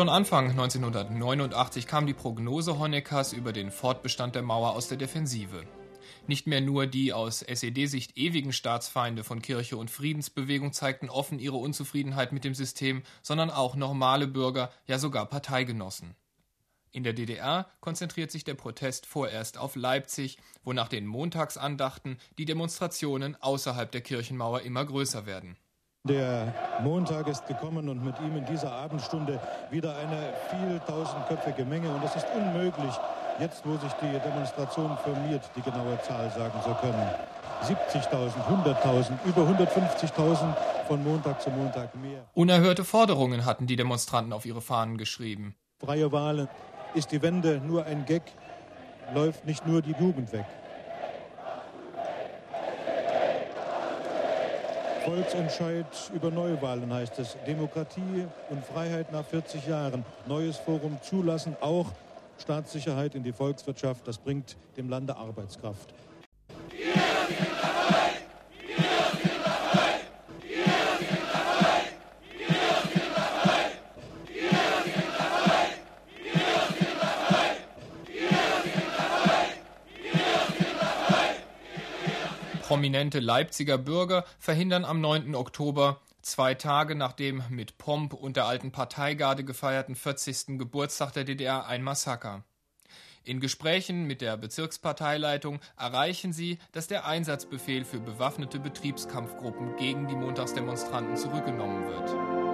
Schon Anfang 1989 kam die Prognose Honeckers über den Fortbestand der Mauer aus der Defensive. Nicht mehr nur die aus SED-Sicht ewigen Staatsfeinde von Kirche und Friedensbewegung zeigten offen ihre Unzufriedenheit mit dem System, sondern auch normale Bürger, ja sogar Parteigenossen. In der DDR konzentriert sich der Protest vorerst auf Leipzig, wo nach den Montagsandachten die Demonstrationen außerhalb der Kirchenmauer immer größer werden. Der Montag ist gekommen und mit ihm in dieser Abendstunde wieder eine viel tausendköpfige Menge. Und es ist unmöglich, jetzt wo sich die Demonstration formiert, die genaue Zahl sagen zu können. 70.000, 100.000, über 150.000 von Montag zu Montag mehr. Unerhörte Forderungen hatten die Demonstranten auf ihre Fahnen geschrieben. Freie Wahlen, ist die Wende nur ein Gag, läuft nicht nur die Jugend weg. Volksentscheid über Neuwahlen heißt es. Demokratie und Freiheit nach 40 Jahren. Neues Forum zulassen, auch Staatssicherheit in die Volkswirtschaft. Das bringt dem Lande Arbeitskraft. Prominente Leipziger Bürger verhindern am 9. Oktober, zwei Tage nach dem mit Pomp und der alten Parteigarde gefeierten 40. Geburtstag der DDR, ein Massaker. In Gesprächen mit der Bezirksparteileitung erreichen sie, dass der Einsatzbefehl für bewaffnete Betriebskampfgruppen gegen die Montagsdemonstranten zurückgenommen wird.